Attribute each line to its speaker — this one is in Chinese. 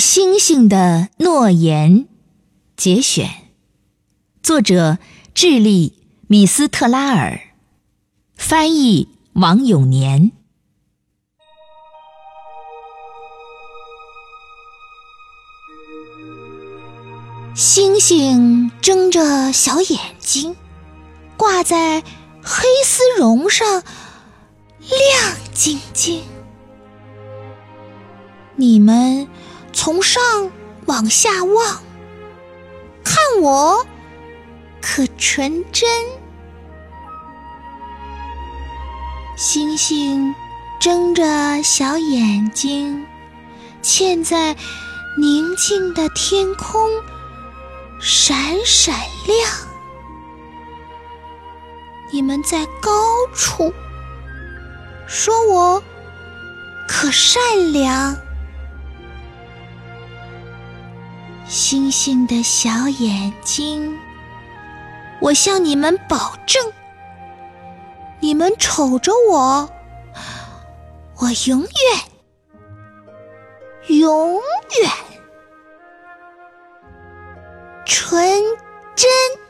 Speaker 1: 星星的诺言节选，作者智利米斯特拉尔，翻译王永年。星星睁着小眼睛，挂在黑丝绒上，亮晶晶。你们从上往下望，看我可纯真。星星睁着小眼睛，嵌在宁静的天空，闪闪亮。你们在高处，说我可善良。星星的小眼睛。我向你们保证你们瞅着我我永远永远纯真。